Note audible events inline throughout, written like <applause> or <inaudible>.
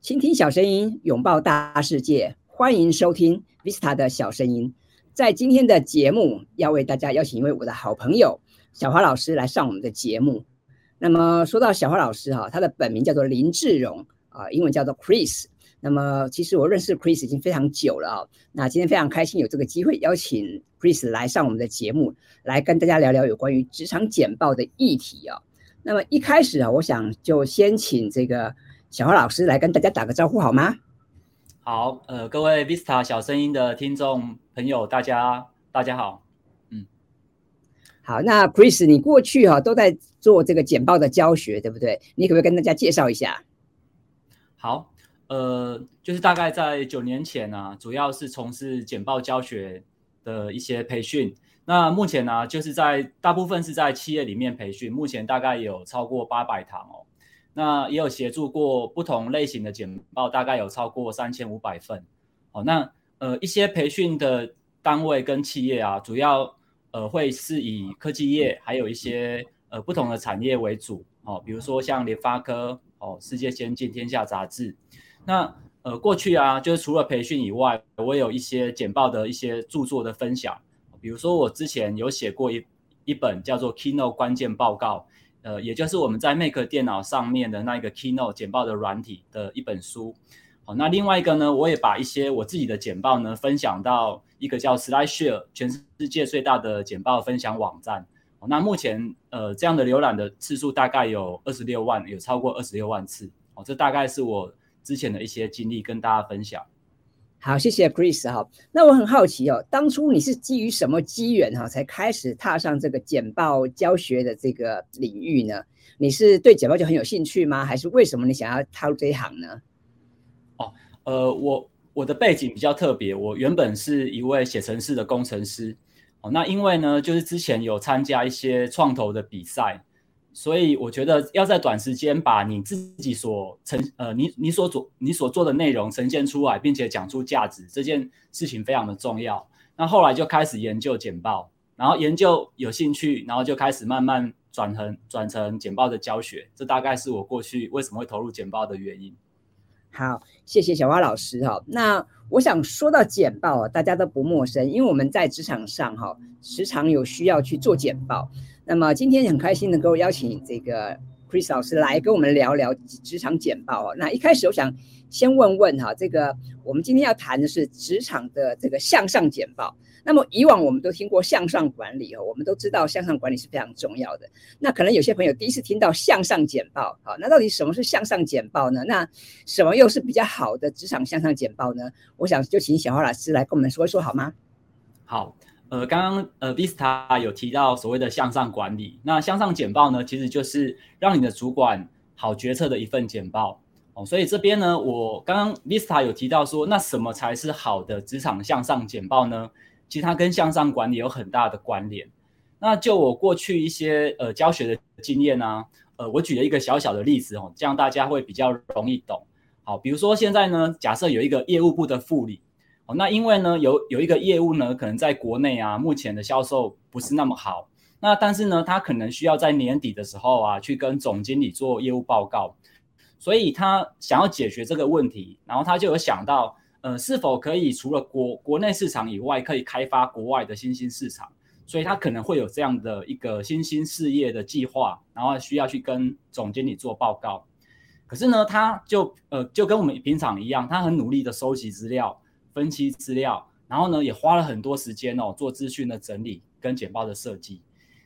倾听小声音，拥抱大世界，欢迎收听 Vista 的小声音。在今天的节目，要为大家邀请一位我的好朋友小华老师来上我们的节目。那么说到小华老师哈，他的本名叫做林志荣啊，英文叫做 Chris。那么其实我认识 Chris 已经非常久了啊。那今天非常开心有这个机会邀请 Chris 来上我们的节目，来跟大家聊聊有关于职场简报的议题啊。那么一开始啊，我想就先请这个小花老师来跟大家打个招呼好吗？好，呃，各位 Vista 小声音的听众朋友，大家大家好，嗯，好，那 Chris，你过去哈、啊、都在做这个简报的教学，对不对？你可不可以跟大家介绍一下？好，呃，就是大概在九年前呢、啊，主要是从事简报教学的一些培训。那目前呢、就是在大部分是在企业里面培训，目前大概有超过八百堂哦。那也有协助过不同类型的简报，大概有超过三千五百份。哦，那呃一些培训的单位跟企业啊，主要呃会是以科技业，还有一些呃不同的产业为主。哦，比如说像联发科、哦世界先进、天下杂志。那呃过去啊，就是除了培训以外，我有一些简报的一些著作的分享。比如说我之前有写过一一本叫做 Keynote 关键报告。呃，也就是我们在 Mac 电脑上面的那个 Keynote 简报的软体的一本书。好，那另外一个呢，我也把一些我自己的简报呢分享到一个叫 SlideShare 全世界最大的简报分享网站。那目前呃这样的浏览的次数大概有二十六万，有超过二十六万次。哦，这大概是我之前的一些经历跟大家分享。好，谢谢 Chris 哈。那我很好奇哦，当初你是基于什么机缘哈，才开始踏上这个简报教学的这个领域呢？你是对简报就很有兴趣吗？还是为什么你想要踏入这一行呢？哦，呃，我我的背景比较特别，我原本是一位写程式的工程师。哦，那因为呢，就是之前有参加一些创投的比赛。所以我觉得要在短时间把你自己所呈呃你你所做你所做的内容呈现出来，并且讲出价值，这件事情非常的重要。那后来就开始研究简报，然后研究有兴趣，然后就开始慢慢转成转成简报的教学。这大概是我过去为什么会投入简报的原因。好，谢谢小花老师哈。那我想说到简报，大家都不陌生，因为我们在职场上哈，时常有需要去做简报。那么今天很开心能够邀请这个 Chris 老师来跟我们聊聊职场简报。那一开始我想先问问哈，这个我们今天要谈的是职场的这个向上简报。那么以往我们都听过向上管理哦，我们都知道向上管理是非常重要的。那可能有些朋友第一次听到向上简报，好，那到底什么是向上简报呢？那什么又是比较好的职场向上简报呢？我想就请小花老师来跟我们说一说好吗？好。呃，刚刚呃，Vista 有提到所谓的向上管理，那向上简报呢，其实就是让你的主管好决策的一份简报哦。所以这边呢，我刚刚 Vista 有提到说，那什么才是好的职场向上简报呢？其实它跟向上管理有很大的关联。那就我过去一些呃教学的经验啊，呃，我举了一个小小的例子哦，这样大家会比较容易懂。好，比如说现在呢，假设有一个业务部的副理。哦，那因为呢，有有一个业务呢，可能在国内啊，目前的销售不是那么好。那但是呢，他可能需要在年底的时候啊，去跟总经理做业务报告。所以他想要解决这个问题，然后他就有想到，呃，是否可以除了国国内市场以外，可以开发国外的新兴市场。所以他可能会有这样的一个新兴事业的计划，然后需要去跟总经理做报告。可是呢，他就呃就跟我们平常一样，他很努力的收集资料。分析资料，然后呢，也花了很多时间哦，做资讯的整理跟简报的设计。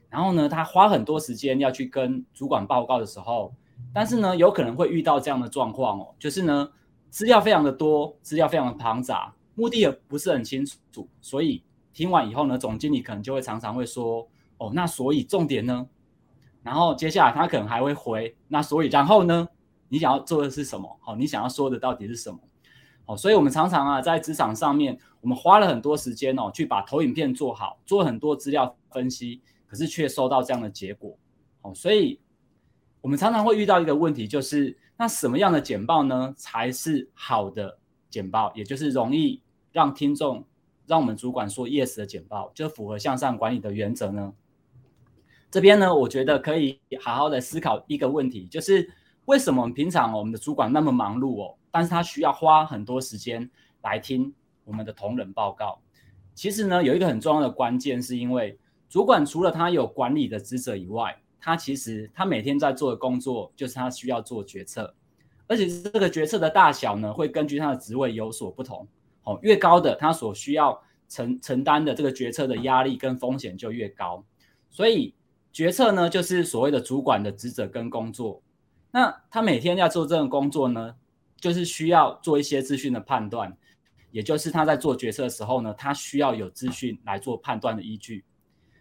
然后呢，他花很多时间要去跟主管报告的时候，但是呢，有可能会遇到这样的状况哦，就是呢，资料非常的多，资料非常的庞杂，目的也不是很清楚。所以听完以后呢，总经理可能就会常常会说：“哦，那所以重点呢？”然后接下来他可能还会回：“那所以然后呢？你想要做的是什么？好，你想要说的到底是什么？”哦，所以我们常常啊，在职场上面，我们花了很多时间哦，去把投影片做好，做很多资料分析，可是却收到这样的结果。哦，所以我们常常会遇到一个问题，就是那什么样的简报呢，才是好的简报，也就是容易让听众、让我们主管说 yes 的简报，就符合向上管理的原则呢？这边呢，我觉得可以好好的思考一个问题，就是为什么我们平常我们的主管那么忙碌哦，但是他需要花很多时间来听我们的同仁报告。其实呢，有一个很重要的关键，是因为主管除了他有管理的职责以外，他其实他每天在做的工作就是他需要做决策，而且这个决策的大小呢，会根据他的职位有所不同。哦，越高的他所需要承承担的这个决策的压力跟风险就越高，所以。决策呢，就是所谓的主管的职责跟工作。那他每天要做这份工作呢，就是需要做一些资讯的判断，也就是他在做决策的时候呢，他需要有资讯来做判断的依据。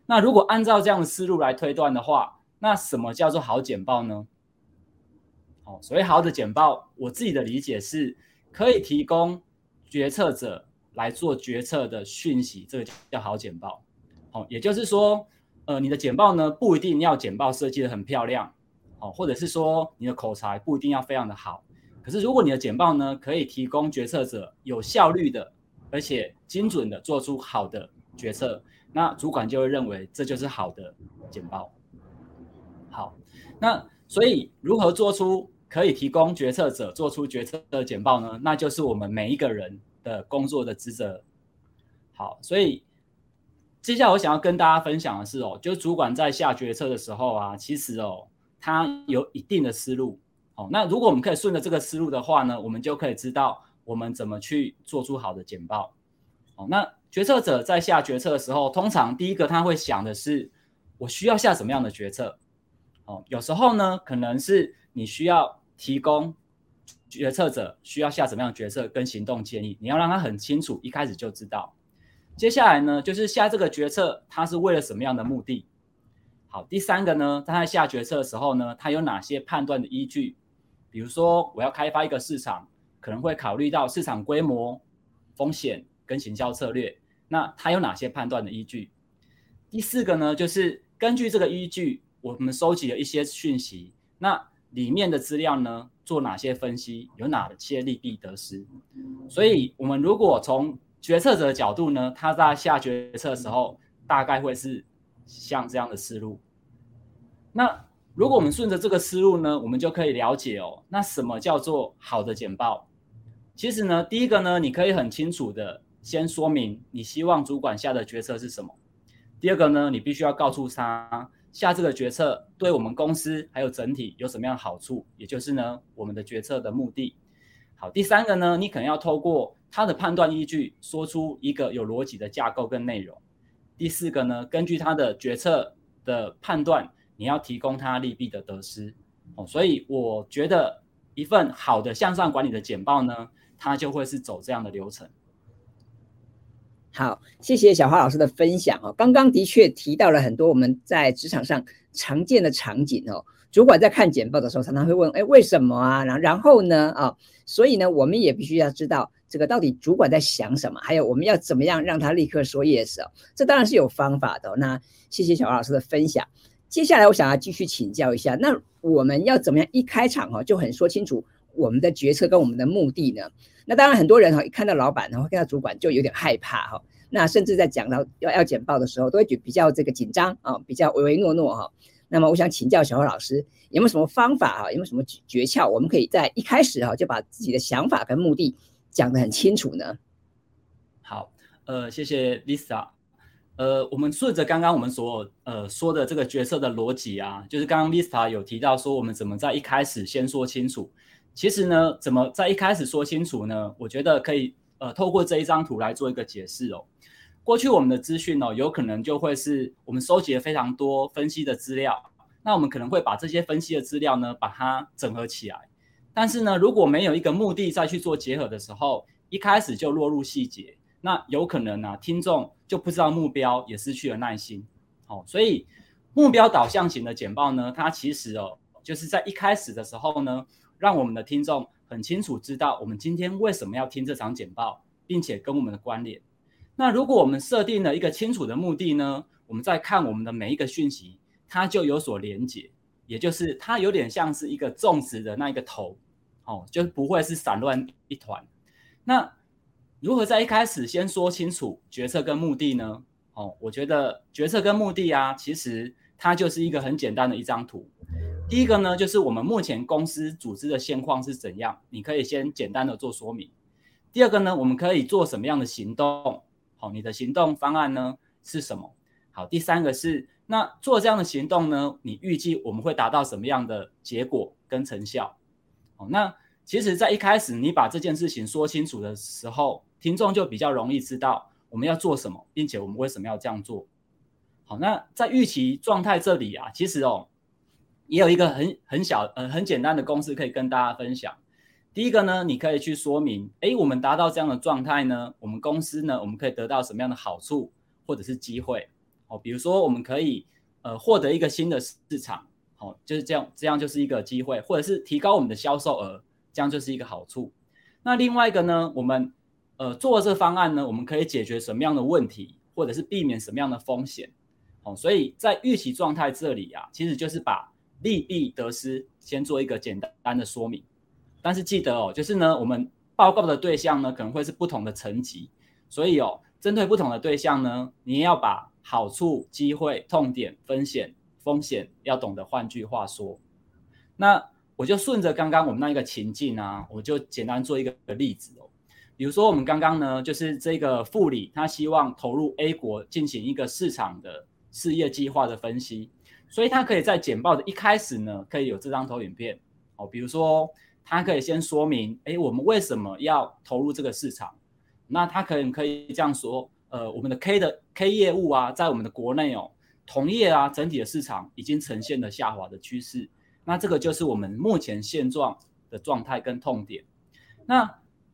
那如果按照这样的思路来推断的话，那什么叫做好简报呢？哦，所谓好的简报，我自己的理解是可以提供决策者来做决策的讯息，这个叫好简报。哦，也就是说。呃，你的简报呢，不一定要简报设计的很漂亮，哦，或者是说你的口才不一定要非常的好。可是如果你的简报呢，可以提供决策者有效率的，而且精准的做出好的决策，那主管就会认为这就是好的简报。好，那所以如何做出可以提供决策者做出决策的简报呢？那就是我们每一个人的工作的职责。好，所以。接下来我想要跟大家分享的是哦，就是主管在下决策的时候啊，其实哦，他有一定的思路哦。那如果我们可以顺着这个思路的话呢，我们就可以知道我们怎么去做出好的简报哦。那决策者在下决策的时候，通常第一个他会想的是，我需要下什么样的决策哦。有时候呢，可能是你需要提供决策者需要下什么样的决策跟行动建议，你要让他很清楚，一开始就知道。接下来呢，就是下这个决策，他是为了什么样的目的？好，第三个呢，在他下决策的时候呢，他有哪些判断的依据？比如说，我要开发一个市场，可能会考虑到市场规模、风险跟行销策略。那他有哪些判断的依据？第四个呢，就是根据这个依据，我们收集了一些讯息，那里面的资料呢，做哪些分析？有哪些利弊得失？所以，我们如果从决策者的角度呢，他在下决策的时候，大概会是像这样的思路。那如果我们顺着这个思路呢，我们就可以了解哦，那什么叫做好的简报？其实呢，第一个呢，你可以很清楚的先说明你希望主管下的决策是什么。第二个呢，你必须要告诉他下这个决策对我们公司还有整体有什么样的好处，也就是呢，我们的决策的目的。好，第三个呢，你可能要透过他的判断依据，说出一个有逻辑的架构跟内容。第四个呢，根据他的决策的判断，你要提供他利弊的得失。哦，所以我觉得一份好的向上管理的简报呢，它就会是走这样的流程。好，谢谢小花老师的分享哦。刚刚的确提到了很多我们在职场上常见的场景哦。主管在看简报的时候，常常会问：哎，为什么啊？然然后呢？啊，所以呢，我们也必须要知道。这个到底主管在想什么？还有我们要怎么样让他立刻说 yes 哦？这当然是有方法的。那谢谢小王老师的分享。接下来我想要继续请教一下，那我们要怎么样一开场哈就很说清楚我们的决策跟我们的目的呢？那当然很多人哈一看到老板然后看到主管就有点害怕哈。那甚至在讲到要要简报的时候，都会觉比较这个紧张啊，比较唯唯诺诺哈。那么我想请教小花老师，有没有什么方法啊？有没有什么诀窍？我们可以在一开始哈就把自己的想法跟目的。讲得很清楚呢。好，呃，谢谢 Lisa。呃，我们顺着刚刚我们所呃说的这个决策的逻辑啊，就是刚刚 Lisa 有提到说，我们怎么在一开始先说清楚。其实呢，怎么在一开始说清楚呢？我觉得可以呃透过这一张图来做一个解释哦。过去我们的资讯哦，有可能就会是我们收集了非常多分析的资料，那我们可能会把这些分析的资料呢，把它整合起来。但是呢，如果没有一个目的再去做结合的时候，一开始就落入细节，那有可能呢、听众就不知道目标，也失去了耐心。哦，所以目标导向型的简报呢，它其实哦，就是在一开始的时候呢，让我们的听众很清楚知道我们今天为什么要听这场简报，并且跟我们的关联。那如果我们设定了一个清楚的目的呢，我们在看我们的每一个讯息，它就有所连结，也就是它有点像是一个种植的那一个头。哦，就不会是散乱一团。那如何在一开始先说清楚决策跟目的呢？哦，我觉得决策跟目的啊，其实它就是一个很简单的一张图。第一个呢，就是我们目前公司组织的现况是怎样，你可以先简单的做说明。第二个呢，我们可以做什么样的行动？好，你的行动方案呢是什么？好，第三个是那做这样的行动呢，你预计我们会达到什么样的结果跟成效？好，那其实，在一开始你把这件事情说清楚的时候，听众就比较容易知道我们要做什么，并且我们为什么要这样做。好，那在预期状态这里啊，其实哦。也有一个很很小呃很简单的公式可以跟大家分享。第一个呢，你可以去说明，诶，我们达到这样的状态呢，我们公司呢，我们可以得到什么样的好处或者是机会？哦，比如说我们可以呃获得一个新的市场，好，就是这样，这样就是一个机会，或者是提高我们的销售额，这样就是一个好处。那另外一个呢，我们呃做这方案呢，我们可以解决什么样的问题，或者是避免什么样的风险？哦，所以在预期状态这里啊，其实就是把。利弊得失，先做一个简单的说明，但是记得哦，就是呢，我们报告的对象呢可能会是不同的层级，所以哦，针对不同的对象呢，你也要把好处、机会、痛点、风险、风险要懂得。换句话说，那我就顺着刚刚我们那一个情境啊，我就简单做一个例子哦。比如说我们刚刚呢，就是这个副理他希望投入 A 国进行一个市场的事业计划的分析。所以他可以在简报的一开始呢，可以有这张投影片哦。比如说，他可以先说明，哎，我们为什么要投入这个市场？那他可能可以这样说，呃，我们的 K 的 K 业务啊，在我们的国内哦，同业啊，整体的市场已经呈现了下滑的趋势。那这个就是我们目前现状的状态跟痛点。那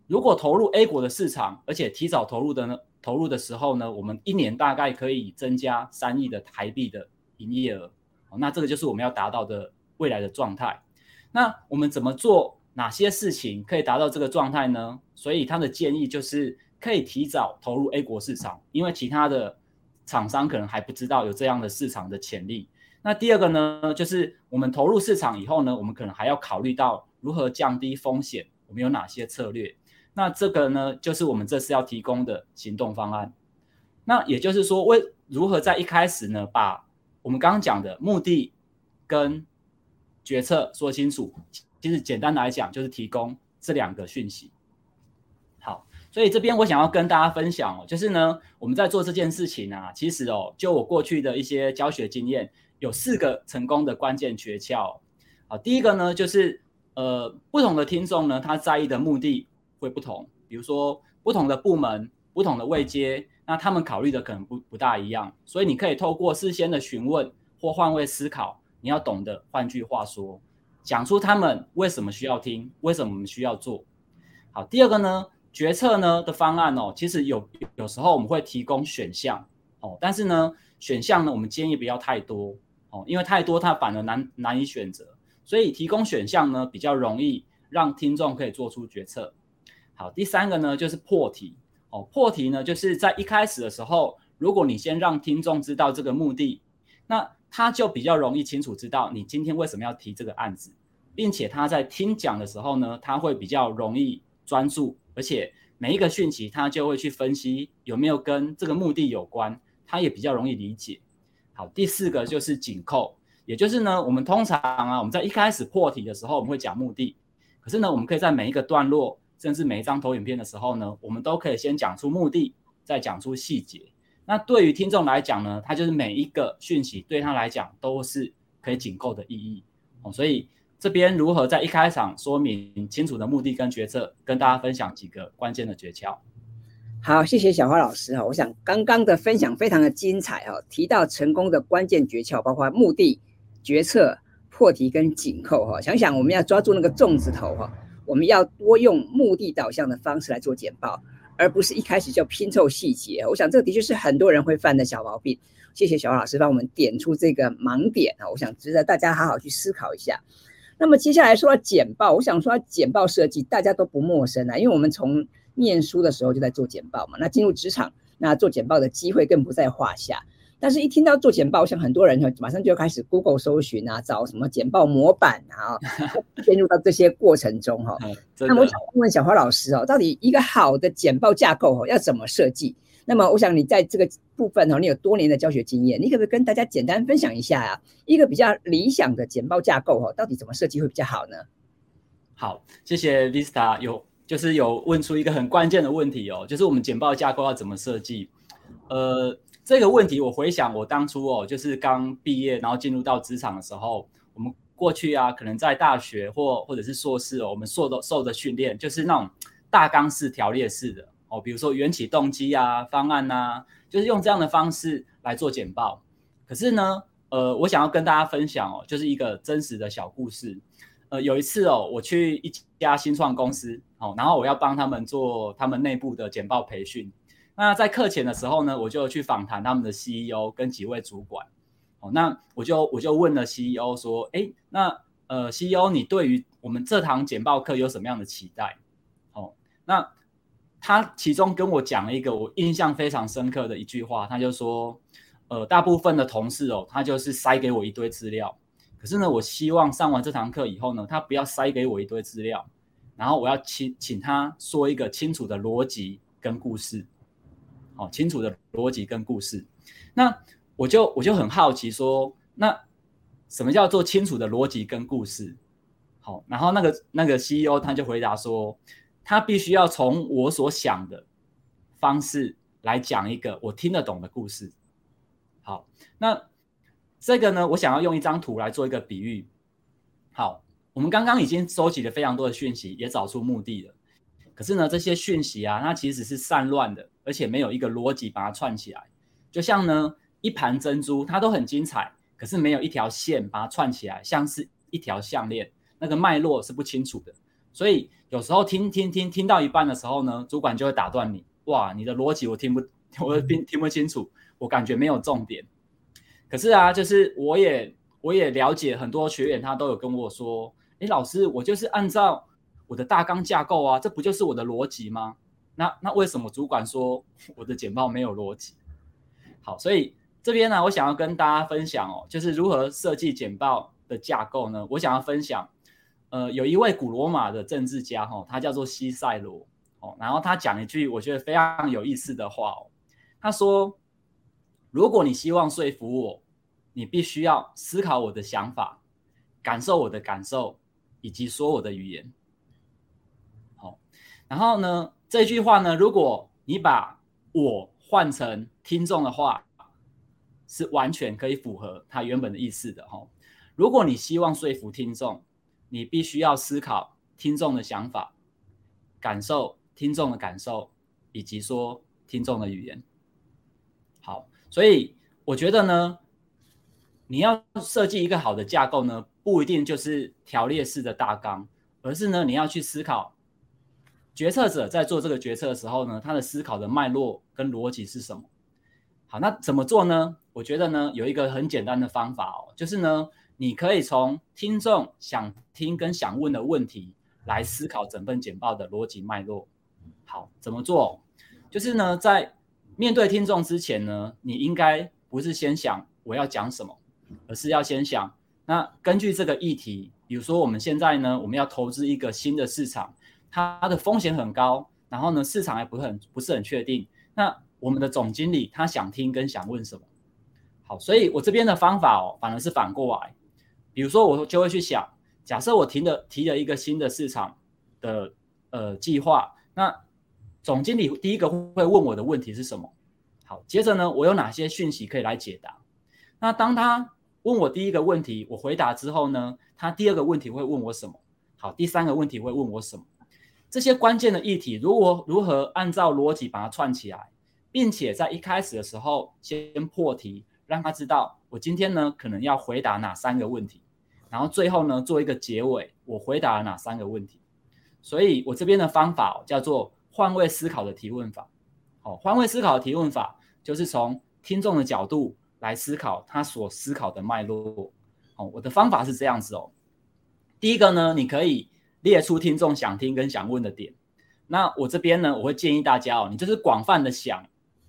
如果投入 A 国的市场，而且提早投入的呢，投入的时候呢，我们一年大概可以增加三亿的台币的营业额。那这个就是我们要达到的未来的状态。那我们怎么做？哪些事情可以达到这个状态呢？所以他的建议就是可以提早投入 A 国市场，因为其他的厂商可能还不知道有这样的市场的潜力。那第二个呢，就是我们投入市场以后呢，我们可能还要考虑到如何降低风险，我们有哪些策略？那这个呢，就是我们这次要提供的行动方案。那也就是说，为如何在一开始呢，把我们刚刚讲的目的跟决策说清楚，其实简单来讲就是提供这两个讯息。好，所以这边我想要跟大家分享哦，就是呢，我们在做这件事情啊，其实哦，就我过去的一些教学经验，有四个成功的关键诀窍。好，第一个呢，就是呃，不同的听众呢，他在意的目的会不同，比如说不同的部门、不同的位阶。那他们考虑的可能不不大一样，所以你可以透过事先的询问或换位思考，你要懂得，换句话说，讲出他们为什么需要听，为什么我们需要做。好，第二个呢，决策呢的方案哦，其实有有时候我们会提供选项哦，但是呢，选项呢我们建议不要太多哦，因为太多它反而难难以选择，所以提供选项呢比较容易让听众可以做出决策。好，第三个呢就是破题。哦，破题呢，就是在一开始的时候，如果你先让听众知道这个目的，那他就比较容易清楚知道你今天为什么要提这个案子，并且他在听讲的时候呢，他会比较容易专注，而且每一个讯息他就会去分析有没有跟这个目的有关，他也比较容易理解。好，第四个就是紧扣，也就是呢，我们通常啊，我们在一开始破题的时候，我们会讲目的，可是呢，我们可以在每一个段落。甚至每一张投影片的时候呢，我们都可以先讲出目的，再讲出细节。那对于听众来讲呢，他就是每一个讯息对他来讲都是可以紧扣的意义哦。所以这边如何在一开场说明清楚的目的跟决策，跟大家分享几个关键的诀窍。好，谢谢小花老师哈。我想刚刚的分享非常的精彩哈，提到成功的关键诀窍，包括目的、决策、破题跟紧扣哈。想想我们要抓住那个重子头哈。我们要多用目的导向的方式来做简报，而不是一开始就拼凑细节。我想这的确是很多人会犯的小毛病。谢谢小王老师帮我们点出这个盲点啊！我想值得大家好好去思考一下。那么接下来说到简报，我想说简报设计大家都不陌生啊，因为我们从念书的时候就在做简报嘛。那进入职场，那做简报的机会更不在话下。但是，一听到做简报，我想很多人就马上就要开始 Google 搜寻啊，找什么简报模板啊，<laughs> 陷入到这些过程中哈。那我想问问小花老师哦，到底一个好的简报架构哦要怎么设计？那么我想你在这个部分哦，你有多年的教学经验，你可不可以跟大家简单分享一下啊？一个比较理想的简报架构哦，到底怎么设计会比较好呢？好，谢谢 Vista 有就是有问出一个很关键的问题哦，就是我们简报架构要怎么设计？呃，这个问题我回想我当初哦，就是刚毕业然后进入到职场的时候，我们过去啊，可能在大学或或者是硕士哦，我们受的受的训练就是那种大纲式条列式的哦，比如说缘起动机啊、方案啊，就是用这样的方式来做简报。可是呢，呃，我想要跟大家分享哦，就是一个真实的小故事。呃，有一次哦，我去一家新创公司哦，然后我要帮他们做他们内部的简报培训。那在课前的时候呢，我就去访谈他们的 CEO 跟几位主管。哦，那我就我就问了 CEO 说，哎，那呃 CEO 你对于我们这堂简报课有什么样的期待？哦，那他其中跟我讲了一个我印象非常深刻的一句话，他就说，呃，大部分的同事哦，他就是塞给我一堆资料。可是呢，我希望上完这堂课以后呢，他不要塞给我一堆资料，然后我要请请他说一个清楚的逻辑跟故事，好，清楚的逻辑跟故事。那我就我就很好奇说，那什么叫做清楚的逻辑跟故事？好，然后那个那个 CEO 他就回答说，他必须要从我所想的方式来讲一个我听得懂的故事。好，那。这个呢，我想要用一张图来做一个比喻。好，我们刚刚已经收集了非常多的讯息，也找出目的了。可是呢，这些讯息啊，它其实是散乱的，而且没有一个逻辑把它串起来。就像呢，一盘珍珠，它都很精彩，可是没有一条线把它串起来，像是一条项链，那个脉络是不清楚的。所以有时候听听听听到一半的时候呢，主管就会打断你。哇，你的逻辑我听不，我听听不清楚，我感觉没有重点。可是啊，就是我也我也了解很多学员，他都有跟我说，诶，老师，我就是按照我的大纲架构啊，这不就是我的逻辑吗？那那为什么主管说我的简报没有逻辑？好，所以这边呢，我想要跟大家分享哦，就是如何设计简报的架构呢？我想要分享，呃，有一位古罗马的政治家哈，他叫做西塞罗哦，然后他讲一句我觉得非常有意思的话哦，他说。如果你希望说服我，你必须要思考我的想法，感受我的感受，以及说我的语言。好，然后呢，这句话呢，如果你把我换成听众的话，是完全可以符合他原本的意思的。哈，如果你希望说服听众，你必须要思考听众的想法，感受听众的感受，以及说听众的语言。好。所以我觉得呢，你要设计一个好的架构呢，不一定就是条列式的大纲，而是呢，你要去思考决策者在做这个决策的时候呢，他的思考的脉络跟逻辑是什么。好，那怎么做呢？我觉得呢，有一个很简单的方法哦，就是呢，你可以从听众想听跟想问的问题来思考整份简报的逻辑脉络。好，怎么做？就是呢，在面对听众之前呢，你应该不是先想我要讲什么，而是要先想，那根据这个议题，比如说我们现在呢，我们要投资一个新的市场，它的风险很高，然后呢，市场还不是很不是很确定，那我们的总经理他想听跟想问什么？好，所以我这边的方法哦，反而是反过来，比如说我就会去想，假设我提了提了一个新的市场的呃计划，那总经理第一个会问我的问题是什么？好，接着呢，我有哪些讯息可以来解答？那当他问我第一个问题，我回答之后呢，他第二个问题会问我什么？好，第三个问题会问我什么？这些关键的议题，如果如何按照逻辑把它串起来，并且在一开始的时候先破题，让他知道我今天呢可能要回答哪三个问题，然后最后呢做一个结尾，我回答了哪三个问题？所以我这边的方法叫做。换位思考的提问法，哦，换位思考的提问法就是从听众的角度来思考他所思考的脉络。哦，我的方法是这样子哦。第一个呢，你可以列出听众想听跟想问的点。那我这边呢，我会建议大家哦，你就是广泛的想。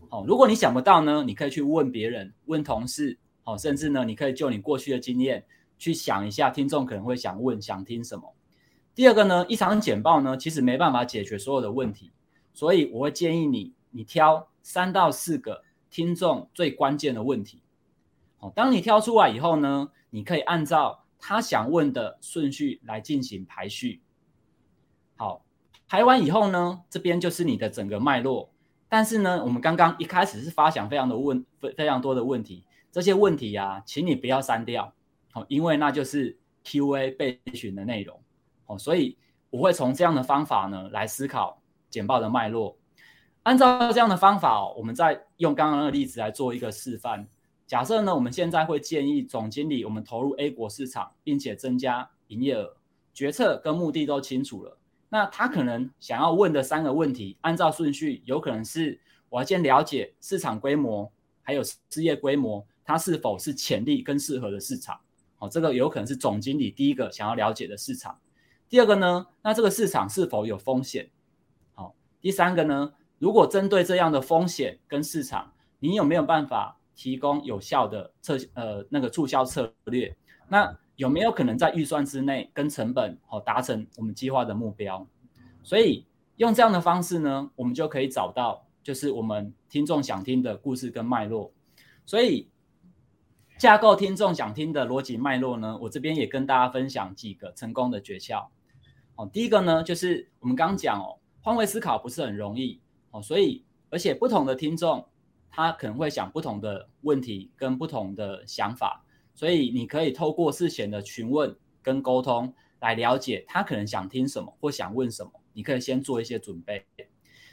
哦，如果你想不到呢，你可以去问别人，问同事，哦，甚至呢，你可以就你过去的经验去想一下，听众可能会想问、想听什么。第二个呢，一场简报呢，其实没办法解决所有的问题。所以我会建议你，你挑三到四个听众最关键的问题。哦，当你挑出来以后呢，你可以按照他想问的顺序来进行排序。排完以后呢，这边就是你的整个脉络。但是呢，我们刚刚一开始是发想非常的问非非常多的问题，这些问题呀、啊，请你不要删掉，哦，因为那就是 Q&A 备询的内容，哦，所以我会从这样的方法呢来思考简报的脉络。按照这样的方法，我们再用刚刚的例子来做一个示范。假设呢，我们现在会建议总经理，我们投入 A 国市场，并且增加营业额，决策跟目的都清楚了。那他可能想要问的三个问题，按照顺序，有可能是我要先了解市场规模，还有事业规模，它是否是潜力跟适合的市场。好，这个有可能是总经理第一个想要了解的市场。第二个呢，那这个市场是否有风险？好，第三个呢，如果针对这样的风险跟市场，你有没有办法？提供有效的策呃那个促销策略，那有没有可能在预算之内跟成本好达成我们计划的目标？所以用这样的方式呢，我们就可以找到就是我们听众想听的故事跟脉络。所以架构听众想听的逻辑脉络呢，我这边也跟大家分享几个成功的诀窍。哦，第一个呢，就是我们刚讲哦，换位思考不是很容易哦，所以而且不同的听众。他可能会想不同的问题跟不同的想法，所以你可以透过事前的询问跟沟通来了解他可能想听什么或想问什么。你可以先做一些准备。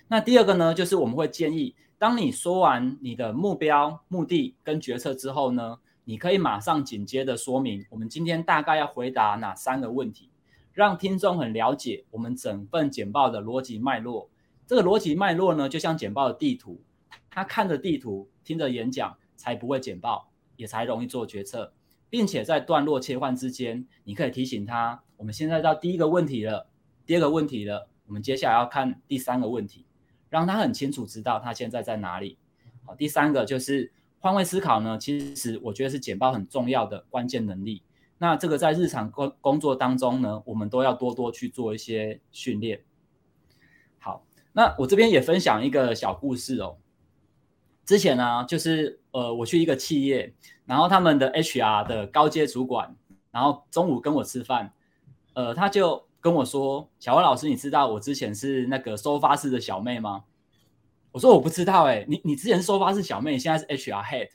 那第二个呢，就是我们会建议，当你说完你的目标、目的跟决策之后呢，你可以马上紧接着说明我们今天大概要回答哪三个问题，让听众很了解我们整份简报的逻辑脉络。这个逻辑脉络呢，就像简报的地图。他看着地图，听着演讲，才不会简报，也才容易做决策，并且在段落切换之间，你可以提醒他，我们现在到第一个问题了，第二个问题了，我们接下来要看第三个问题，让他很清楚知道他现在在哪里。好，第三个就是换位思考呢，其实我觉得是简报很重要的关键能力。那这个在日常工工作当中呢，我们都要多多去做一些训练。好，那我这边也分享一个小故事哦。之前呢、就是呃，我去一个企业，然后他们的 HR 的高阶主管，然后中午跟我吃饭，呃，他就跟我说：“小花老师，你知道我之前是那个收发室的小妹吗？”我说：“我不知道、哎，你你之前是收发室小妹，现在是 HR head。”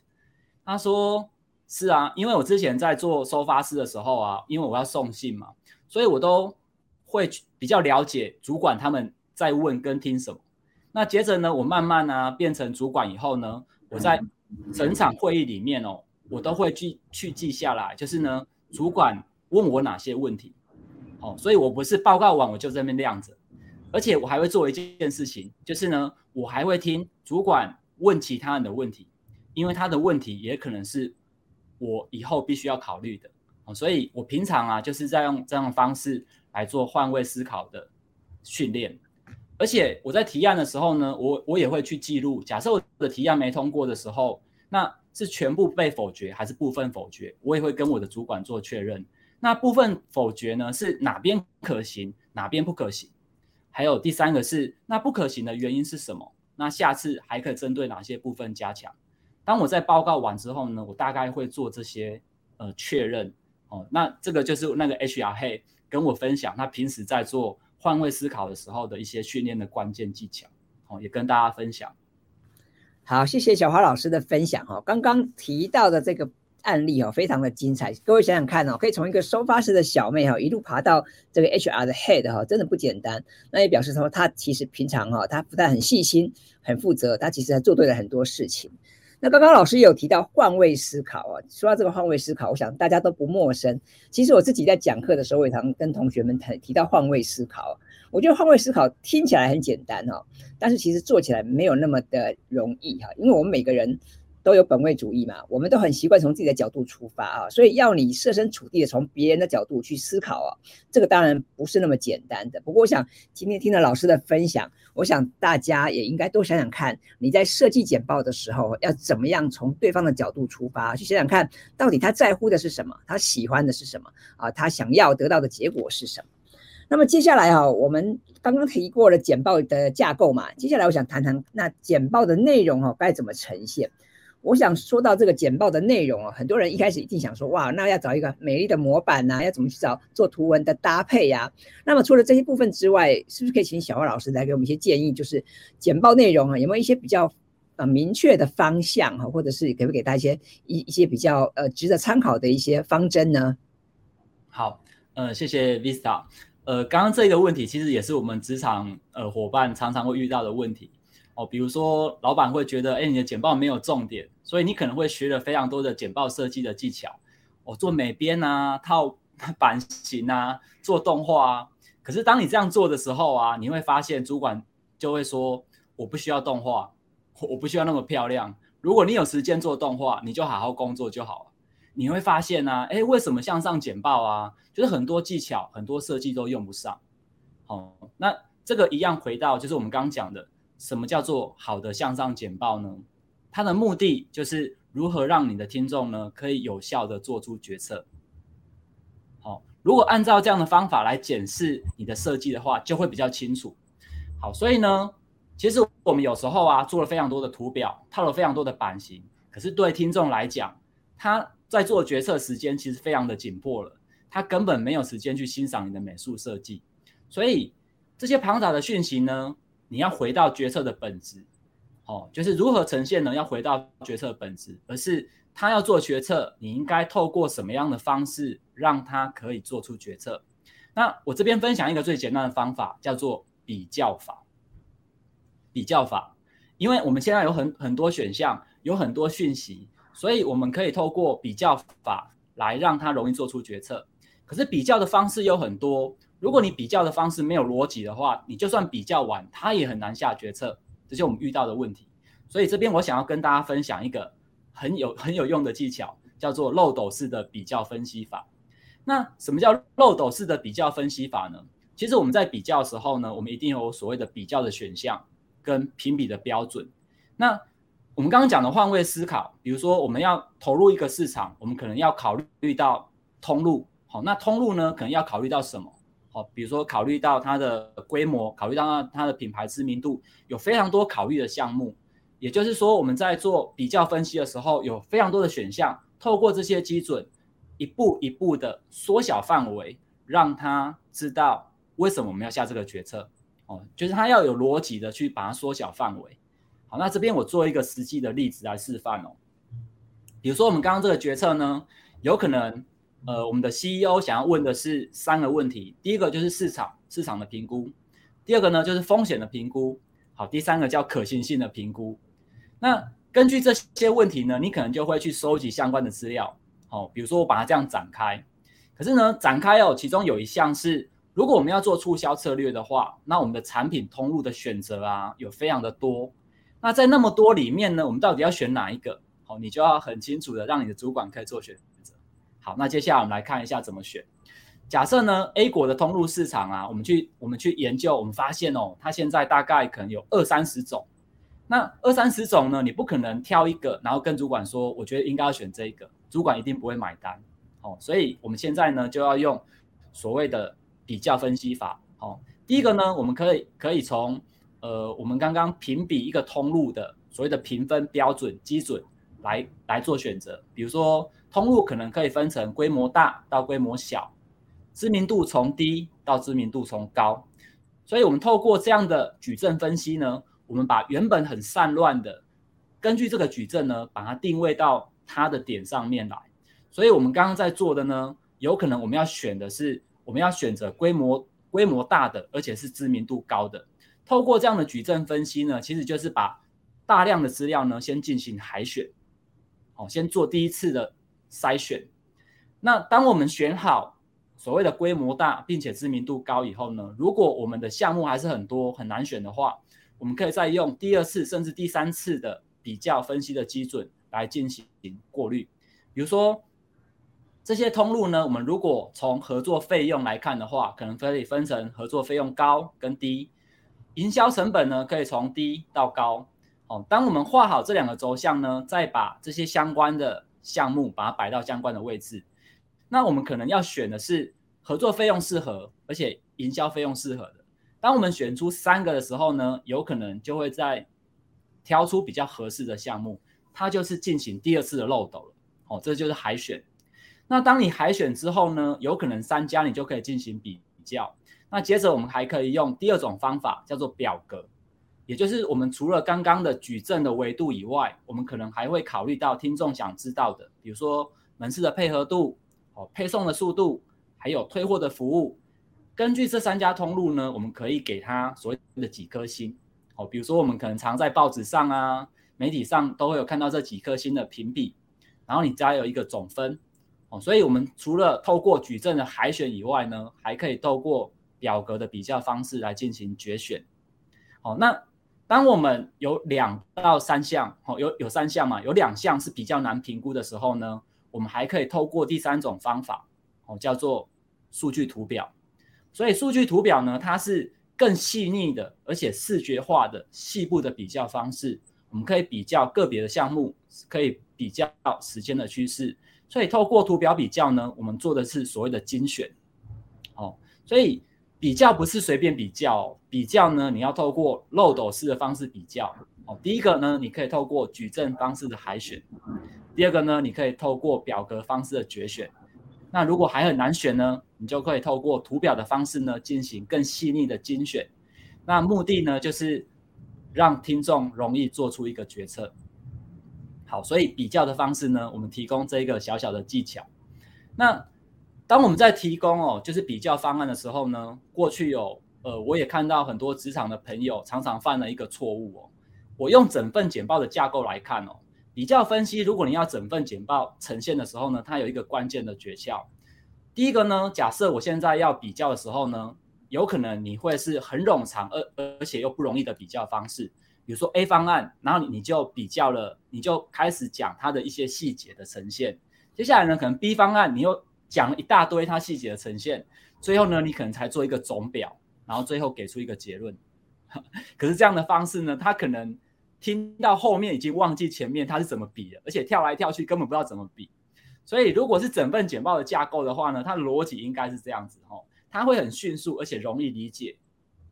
他说：“是啊，因为我之前在做收发室的时候啊，因为我要送信嘛，所以我都会比较了解主管他们在问跟听什么。”那接着呢，我慢慢呢、变成主管以后呢，我在整场会议里面哦，我都会记去记下来，就是呢，主管问我哪些问题，哦，所以我不是报告完我就在那边晾着，而且我还会做一件事情，就是呢，我还会听主管问其他人的问题，因为他的问题也可能是我以后必须要考虑的，哦，所以我平常啊就是在用这样的方式来做换位思考的训练。而且我在提案的时候呢，我我也会去记录。假设我的提案没通过的时候，那是全部被否决还是部分否决？我也会跟我的主管做确认。那部分否决呢，是哪边可行，哪边不可行？还有第三个是，那不可行的原因是什么？那下次还可以针对哪些部分加强？当我在报告完之后呢，我大概会做这些呃确认。哦，那这个就是那个 HR Head 跟我分享，他平时在做。换位思考的时候的一些训练的关键技巧，哦，也跟大家分享。好，谢谢小华老师的分享哈。刚刚提到的这个案例哦，非常的精彩。各位想想看哦，可以从一个收发室的小妹哈，一路爬到这个 HR 的 head 哈，真的不简单。那也表示说，他其实平常哈，他不但很细心、很负责，他其实还做对了很多事情。那刚刚老师也有提到换位思考啊，说到这个换位思考，我想大家都不陌生。其实我自己在讲课的时候，我也常跟同学们谈提到换位思考。我觉得换位思考听起来很简单哈，但是其实做起来没有那么的容易哈，因为我们每个人。都有本位主义嘛，我们都很习惯从自己的角度出发啊，所以要你设身处地的从别人的角度去思考啊，这个当然不是那么简单的。不过我想今天听了老师的分享，我想大家也应该多想想看，你在设计简报的时候要怎么样从对方的角度出发，去想想看到底他在乎的是什么，他喜欢的是什么啊，他想要得到的结果是什么。那么接下来哈，我们刚刚提过了简报的架构嘛，接下来我想谈谈那简报的内容哈，该怎么呈现。我想说到这个简报的内容啊，很多人一开始一定想说，哇，那要找一个美丽的模板呐，要怎么去找做图文的搭配呀？那么除了这些部分之外，是不是可以请小蛙老师来给我们一些建议？就是简报内容啊，有没有一些比较呃明确的方向哈，或者是可不给大家一些一一些比较呃值得参考的一些方针呢？好，呃，谢谢 Vista。呃，刚刚这个问题其实也是我们职场呃伙伴常常会遇到的问题哦。比如说，老板会觉得，哎，你的简报没有重点，所以你可能会学了非常多的简报设计的技巧，哦，做美编啊，套 <laughs> 版型啊，做动画啊。可是当你这样做的时候啊，你会发现主管就会说，我不需要动画，我不需要那么漂亮。如果你有时间做动画，你就好好工作就好了。你会发现呢、啊，哎，为什么向上简报啊，就是很多技巧、很多设计都用不上。哦，那这个一样回到就是我们刚讲的，什么叫做好的向上简报呢？它的目的就是如何让你的听众呢可以有效地做出决策。好、如果按照这样的方法来检视你的设计的话，就会比较清楚。好，所以呢，其实我们有时候啊做了非常多的图表，套了非常多的版型，可是对听众来讲，他在做决策时间其实非常的紧迫了，他根本没有时间去欣赏你的美术设计，所以这些庞杂的讯息呢，你要回到决策的本质，哦，就是如何呈现呢？要回到决策本质，而是他要做决策，你应该透过什么样的方式让他可以做出决策？那我这边分享一个最简单的方法，叫做比较法。比较法，因为我们现在有很很多选项，有很多讯息。所以我们可以透过比较法来让他容易做出决策。可是比较的方式有很多，如果你比较的方式没有逻辑的话，你就算比较完，他也很难下决策。这是我们遇到的问题。所以这边我想要跟大家分享一个很有 <laughs> 很有用的技巧，叫做漏斗式的比较分析法。那什么叫漏斗式的比较分析法呢？其实我们在比较的时候呢，我们一定有所谓的比较的选项跟评比的标准。那我们刚刚讲的换位思考，比如说我们要投入一个市场，我们可能要考虑到通路，好，那通路呢，可能要考虑到什么？好，比如说考虑到它的规模，考虑到它的品牌知名度，有非常多考虑的项目。也就是说，我们在做比较分析的时候，有非常多的选项，透过这些基准，一步一步的缩小范围，让他知道为什么我们要下这个决策。哦，就是他要有逻辑的去把它缩小范围。好，那这边我做一个实际的例子来示范哦。比如说我们刚刚这个决策呢，有可能，呃，我们的 CEO 想要问的是三个问题。第一个就是市场市场的评估，第二个呢就是风险的评估，好，第三个叫可行性的评估。那根据这些问题呢，你可能就会去收集相关的资料。好，比如说我把它这样展开，可是呢，展开哦，其中有一项是，如果我们要做促销策略的话，那我们的产品通路的选择啊，有非常的多。那在那么多里面呢，我们到底要选哪一个？好，你就要很清楚的让你的主管可以做选。好，那接下来我们来看一下怎么选。假设呢，A 国的通路市场啊，我们去我们去研究，我们发现哦，它现在大概可能有二三十种。那二三十种呢，你不可能挑一个，然后跟主管说，我觉得应该要选这一个，主管一定不会买单。哦，所以我们现在呢就要用所谓的比较分析法。哦，第一个呢，我们可以可以从。呃，我们刚刚评比一个通路的所谓的评分标准基准来来做选择，比如说通路可能可以分成规模大到规模小，知名度从低到知名度从高，所以我们透过这样的矩阵分析呢，我们把原本很散乱的，根据这个矩阵呢，把它定位到它的点上面来，所以我们刚刚在做的呢，有可能我们要选的是我们要选择规模规模大的，而且是知名度高的。透过这样的矩阵分析呢，其实就是把大量的资料呢先进行海选，哦，先做第一次的筛选。那当我们选好所谓的规模大并且知名度高以后呢，如果我们的项目还是很多很难选的话，我们可以再用第二次甚至第三次的比较分析的基准来进行过滤。比如说这些通路呢，我们如果从合作费用来看的话，可能可以分成合作费用高跟低。营销成本呢，可以从低到高。哦，当我们画好这两个轴向呢，再把这些相关的项目把它摆到相关的位置。那我们可能要选的是合作费用适合，而且营销费用适合的。当我们选出三个的时候呢，有可能就会再挑出比较合适的项目，它就是进行第二次的漏斗了。哦，这就是海选。那当你海选之后呢，有可能三家你就可以进行比较。那接着我们还可以用第二种方法，叫做表格，也就是我们除了刚刚的举证的维度以外，我们可能还会考虑到听众想知道的，比如说门市的配合度，哦，配送的速度，还有退货的服务。根据这三家通路呢，我们可以给他所谓的几颗星哦。比如说，我们可能常在报纸上啊、媒体上都会有看到这几颗星的评比，然后你加有一个总分哦。所以，我们除了透过举证的海选以外呢，还可以透过表格的比较方式来进行决选。哦，那当我们有两到三项哦，有有三项嘛，有两项是比较难评估的时候呢，我们还可以透过第三种方法哦，叫做数据图表。所以数据图表呢，它是更细腻的，而且视觉化的细部的比较方式。我们可以比较个别的项目，可以比较时间的趋势。所以透过图表比较呢，我们做的是所谓的精选。哦，所以比较不是随便比较，比较呢，你要透过漏斗式的方式比较。哦，第一个呢，你可以透过举证方式的海选；第二个呢，你可以透过表格方式的决选。那如果还很难选呢，你就可以透过图表的方式呢，进行更细腻的精选。那目的呢，就是让听众容易做出一个决策。好，所以比较的方式呢，我们提供这一个小小的技巧。那当我们在提供哦，就是比较方案的时候呢，过去有呃，我也看到很多职场的朋友常常犯了一个错误哦。我用整份简报的架构来看哦。比较分析，如果你要整份简报呈现的时候呢，它有一个关键的诀窍。第一个呢，假设我现在要比较的时候呢，有可能你会是很冗长而而且又不容易的比较方式。比如说 A 方案，然后你就比较了，你就开始讲它的一些细节的呈现。接下来呢，可能 B 方案你又讲了一大堆它细节的呈现。最后呢，你可能才做一个总表，然后最后给出一个结论。<laughs> 可是这样的方式呢，它可能。听到后面已经忘记前面他是怎么比了，而且跳来跳去根本不知道怎么比。所以如果是整份简报的架构的话呢，它的逻辑应该是这样子哈，它会很迅速而且容易理解。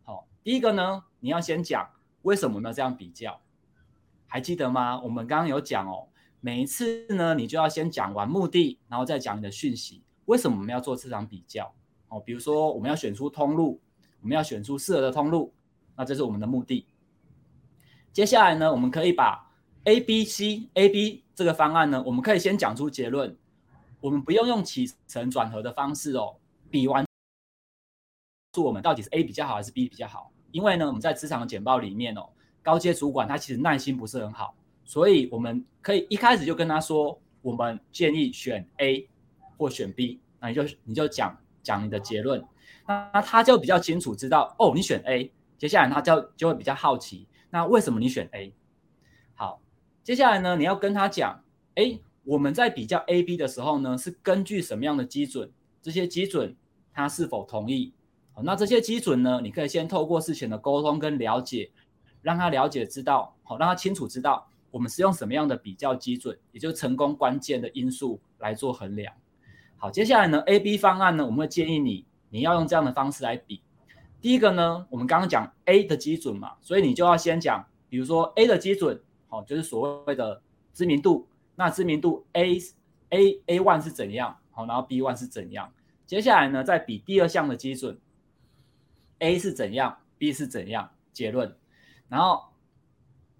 好，第一个呢，你要先讲为什么呢这样比较，还记得吗？我们刚刚有讲哦，每一次呢你就要先讲完目的，然后再讲你的讯息。为什么我们要做这场比较？哦，比如说我们要选出通路，我们要选出适合的通路，那这是我们的目的。接下来呢，我们可以把 A、B、C、A、B 这个方案呢，我们可以先讲出结论，我们不用用起承转合的方式哦，比完，说我们到底是 A 比较好还是 B 比较好？因为呢，我们在职场的简报里面哦，高阶主管他其实耐心不是很好，所以我们可以一开始就跟他说，我们建议选 A 或选 B，那你就你就讲讲你的结论，那他就比较清楚知道哦，你选 A，接下来他就就会比较好奇。那为什么你选 A？好，接下来呢，你要跟他讲，哎，我们在比较 A、B 的时候呢，是根据什么样的基准？这些基准他是否同意？好，那这些基准呢，你可以先透过事前的沟通跟了解，让他了解知道，好，让他清楚知道我们是用什么样的比较基准，也就是成功关键的因素来做衡量。好，接下来呢，A、B 方案呢，我们会建议你，你要用这样的方式来比。第一个呢，我们刚刚讲 A 的基准嘛，所以你就要先讲，比如说 A 的基准，好，就是所谓的知名度。那知名度 A A A one 是怎样？好，然后 B one 是怎样？接下来呢，再比第二项的基准，A 是怎样，B 是怎样？结论。然后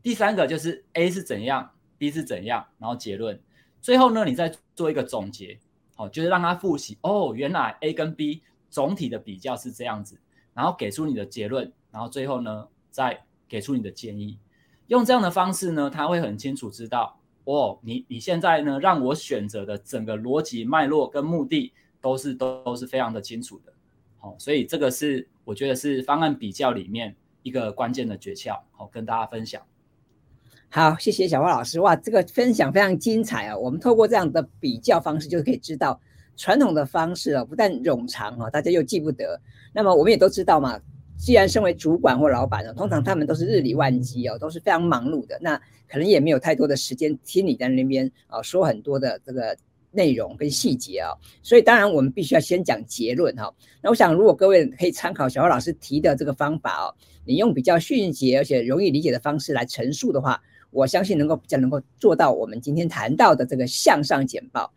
第三个就是 A 是怎样，B 是怎样，然后结论。最后呢，你再做一个总结，好，就是让他复习哦，原来 A 跟 B 总体的比较是这样子。然后给出你的结论，然后最后呢，再给出你的建议。用这样的方式呢，他会很清楚知道，哦，你你现在呢，让我选择的整个逻辑脉络跟目的都是都都是非常的清楚的。好，所以这个是我觉得是方案比较里面一个关键的诀窍，好，跟大家分享。好，谢谢小花老师，哇，这个分享非常精彩啊！我们透过这样的比较方式，就可以知道。传统的方式啊，不但冗长啊，大家又记不得。那么我们也都知道嘛，既然身为主管或老板呢，通常他们都是日理万机哦，都是非常忙碌的。那可能也没有太多的时间听你在那边啊说很多的这个内容跟细节啊。所以当然我们必须要先讲结论哈。那我想如果各位可以参考小花老师提的这个方法哦，你用比较迅捷而且容易理解的方式来陈述的话，我相信能够比较能够做到我们今天谈到的这个向上简报。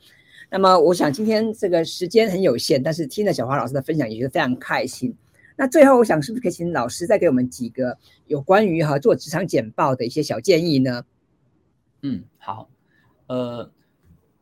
那么我想今天这个时间很有限，但是听了小花老师的分享也是非常开心。那最后我想是不是可以请老师再给我们几个有关于哈做职场简报的一些小建议呢？嗯，好，呃，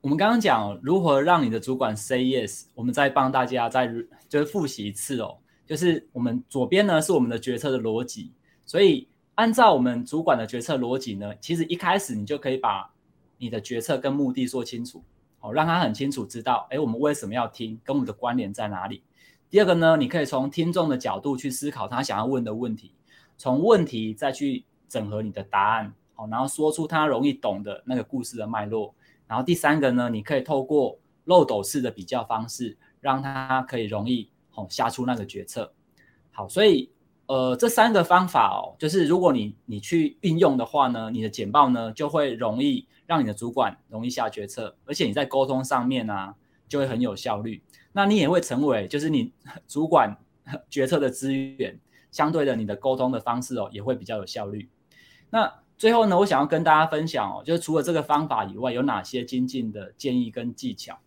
我们刚刚讲如何让你的主管 say yes，我们再帮大家再就是复习一次哦，就是我们左边呢是我们的决策的逻辑，所以按照我们主管的决策逻辑呢，其实一开始你就可以把你的决策跟目的说清楚，哦，让他很清楚知道，哎，我们为什么要听，跟我们的关联在哪里。第二个呢，你可以从听众的角度去思考他想要问的问题，从问题再去整合你的答案。好，然后说出他容易懂的那个故事的脉络。然后第三个呢，你可以透过漏斗式的比较方式，让他可以容易哦下出那个决策。好，所以呃这三个方法哦，就是如果你你去运用的话呢，你的简报呢就会容易让你的主管容易下决策，而且你在沟通上面啊就会很有效率。那你也会成为就是你 <laughs> 主管决策的资源，相对的你的沟通的方式哦也会比较有效率。那最后呢，我想要跟大家分享哦，就是除了这个方法以外，有哪些精进的建议跟技巧？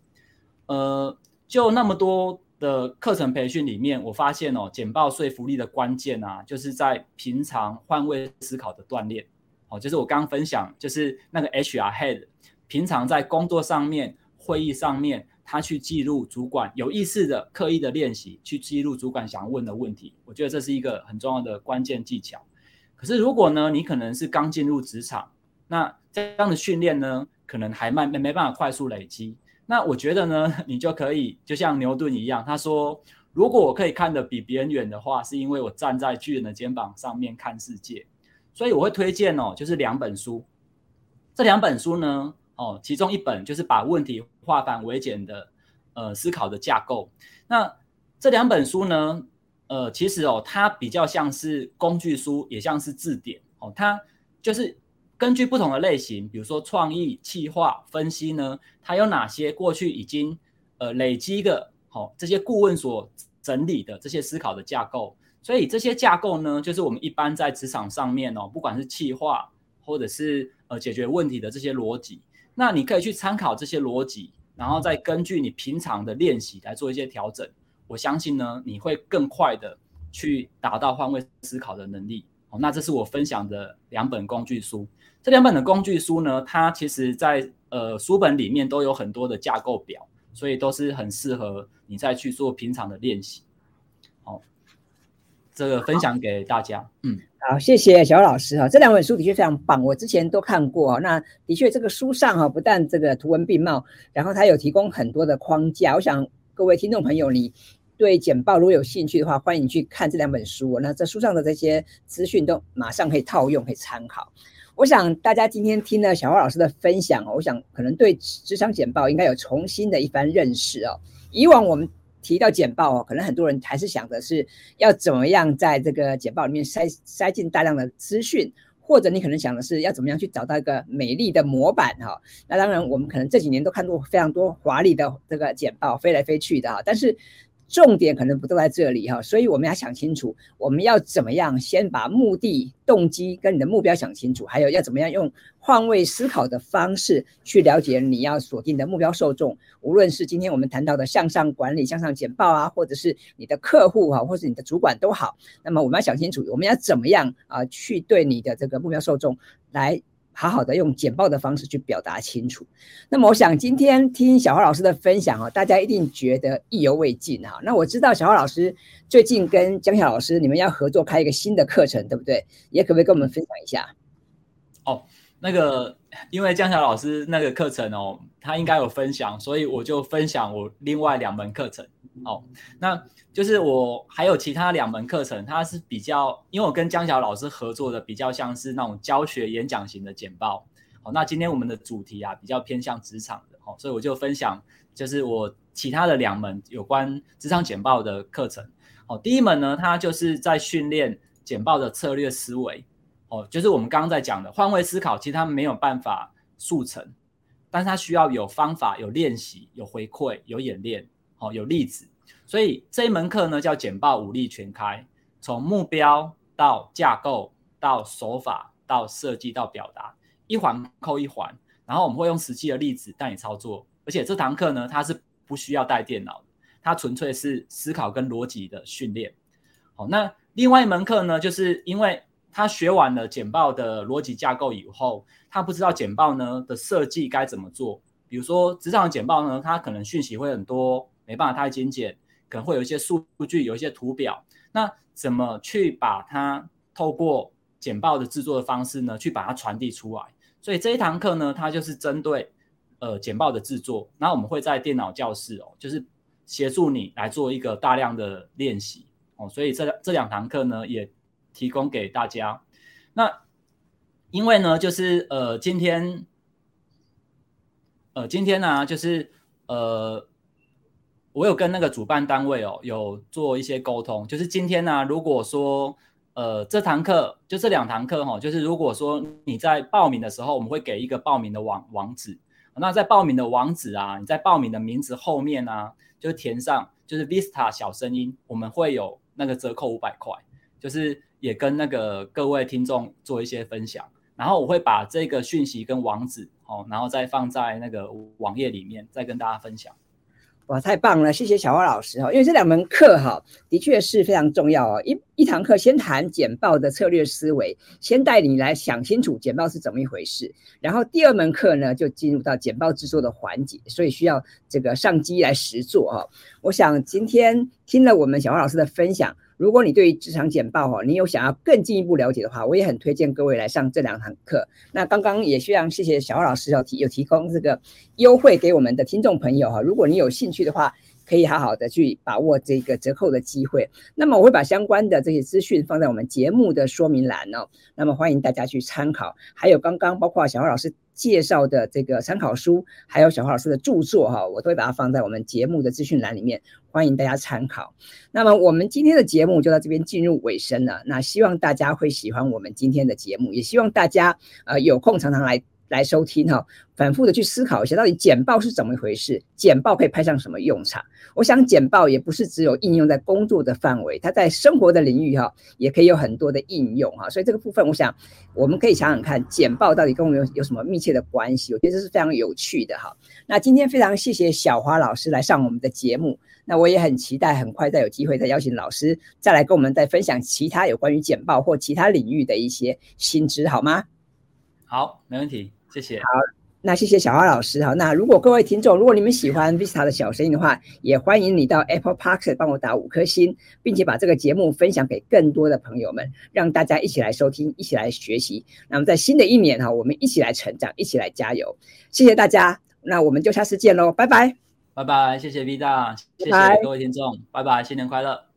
呃，就那么多的课程培训里面，我发现哦，简报说服力的关键啊，就是在平常换位思考的锻炼。哦，就是我刚刚分享，就是那个 HR Head 平常在工作上面、会议上面，他去记录主管有意识的、刻意的练习，去记录主管想问的问题。我觉得这是一个很重要的关键技巧。可是如果呢，你可能是刚进入职场，那这样的训练呢，可能还慢没没办法快速累积。那我觉得呢，<laughs> 你就可以就像牛顿一样，他说，如果我可以看得比别人远的话，是因为我站在巨人的肩膀上面看世界。所以我会推荐哦，就是两本书。这两本书呢，哦，其中一本就是把问题化繁为简的呃思考的架构。那这两本书呢，呃，其实哦，它比较像是工具书，也像是字典哦。它就是根据不同的类型，比如说创意、企划、分析呢，它有哪些过去已经呃累积的，好、哦、这些顾问所整理的这些思考的架构。所以这些架构呢，就是我们一般在职场上面哦，不管是企划或者是呃解决问题的这些逻辑，那你可以去参考这些逻辑，然后再根据你平常的练习来做一些调整。我相信呢，你会更快的去达到换位思考的能力。哦，那这是我分享的两本工具书。这两本的工具书呢，它其实在呃书本里面都有很多的架构表，所以都是很适合你再去做平常的练习。好，这个分享给大家。嗯，好，谢谢小老师哈。这两本书的确非常棒，我之前都看过。那的确，这个书上哈不但这个图文并茂，然后它有提供很多的框架。我想各位听众朋友，你。对简报如果有兴趣的话，欢迎去看这两本书。那这书上的这些资讯都马上可以套用，可以参考。我想大家今天听了小花老师的分享，我想可能对职场简报应该有重新的一番认识哦。以往我们提到简报哦，可能很多人还是想的是要怎么样在这个简报里面塞塞进大量的资讯，或者你可能想的是要怎么样去找到一个美丽的模板哈。那当然，我们可能这几年都看过非常多华丽的这个简报，飞来飞去的哈，但是。重点可能不都在这里哈，所以我们要想清楚，我们要怎么样先把目的、动机跟你的目标想清楚，还有要怎么样用换位思考的方式去了解你要锁定的目标受众。无论是今天我们谈到的向上管理、向上简报啊，或者是你的客户哈，或者是你的主管都好，那么我们要想清楚，我们要怎么样啊去对你的这个目标受众来。好好的用简报的方式去表达清楚。那么，我想今天听小花老师的分享啊，大家一定觉得意犹未尽哈。那我知道小花老师最近跟江晓老师你们要合作开一个新的课程，对不对？也可不可以跟我们分享一下？哦，那个，因为江晓老师那个课程哦，他应该有分享，所以我就分享我另外两门课程。哦，那。就是我还有其他两门课程，它是比较，因为我跟江小老师合作的比较像是那种教学演讲型的简报。好，那今天我们的主题啊比较偏向职场的，哦，所以我就分享就是我其他的两门有关职场简报的课程。哦，第一门呢，它就是在训练简报的策略思维。哦，就是我们刚刚在讲的换位思考，其实它没有办法速成。但是它需要有方法、有练习、有回馈、有演练，哦，有例子。所以这一门课呢叫简报五力全开，从目标到架构到手法到设计到表达，一环扣一环。然后我们会用实际的例子带你操作，而且这堂课呢它是不需要带电脑的，它纯粹是思考跟逻辑的训练。好，那另外一门课呢，就是因为他学完了简报的逻辑架构以后，他不知道简报呢的设计该怎么做。比如说职场简报呢，它可能讯息会很多，没办法太精简，可能会有一些数据，有一些图表。那怎么去把它透过简报的制作的方式呢，去把它传递出来？所以这一堂课呢，它就是针对呃简报的制作。那我们会在电脑教室哦，就是协助你来做一个大量的练习。哦，所以这这两堂课呢，也提供给大家。那因为呢，就是呃，今天，呃，今天呢、就是呃，我有跟那个主办单位哦，有做一些沟通。就是今天呢、如果说呃，这堂课就这两堂课哈、哦，就是如果说你在报名的时候，我们会给一个报名的网网址。那在报名的网址啊，你在报名的名字后面啊，就填上就是 Vista 小声音，我们会有。那个折扣五百块，就是也跟那个各位听众做一些分享，然后我会把这个讯息跟网址哦，然后再放在那个网页里面，再跟大家分享。哇，太棒了！谢谢小花老师哈，因为这两门课哈，的确是非常重要哦。一一堂课先谈简报的策略思维，先带你来想清楚简报是怎么一回事。然后第二门课呢，就进入到简报制作的环节，所以需要这个上机来实做哈。我想今天听了我们小花老师的分享。如果你对于职场简报哈，你有想要更进一步了解的话，我也很推荐各位来上这两堂课。那刚刚也非常谢谢小花老师有提有提供这个优惠给我们的听众朋友哈。如果你有兴趣的话，可以好好的去把握这个折扣的机会。那么我会把相关的这些资讯放在我们节目的说明栏哦。那么欢迎大家去参考。还有刚刚包括小花老师介绍的这个参考书，还有小花老师的著作哈，我都会把它放在我们节目的资讯栏里面。欢迎大家参考。那么我们今天的节目就到这边进入尾声了。那希望大家会喜欢我们今天的节目，也希望大家呃有空常常来来收听哈，反复的去思考一下，到底简报是怎么一回事？简报可以派上什么用场？我想简报也不是只有应用在工作的范围，它在生活的领域哈也可以有很多的应用哈。所以这个部分，我想我们可以想想看，简报到底跟我们有有什么密切的关系？我觉得这是非常有趣的哈。那今天非常谢谢小花老师来上我们的节目。那我也很期待，很快再有机会再邀请老师再来跟我们再分享其他有关于简报或其他领域的一些新知，好吗？好，没问题，谢谢。好，那谢谢小花老师哈。那如果各位听众，如果你们喜欢 Vista 的小声音的话，也欢迎你到 Apple Podcast 帮我打五颗星，并且把这个节目分享给更多的朋友们，让大家一起来收听，一起来学习。那么在新的一年哈，我们一起来成长，一起来加油。谢谢大家，那我们就下次见喽，拜拜。拜拜，谢谢 V 大，谢谢各位听众，拜拜，新年快乐。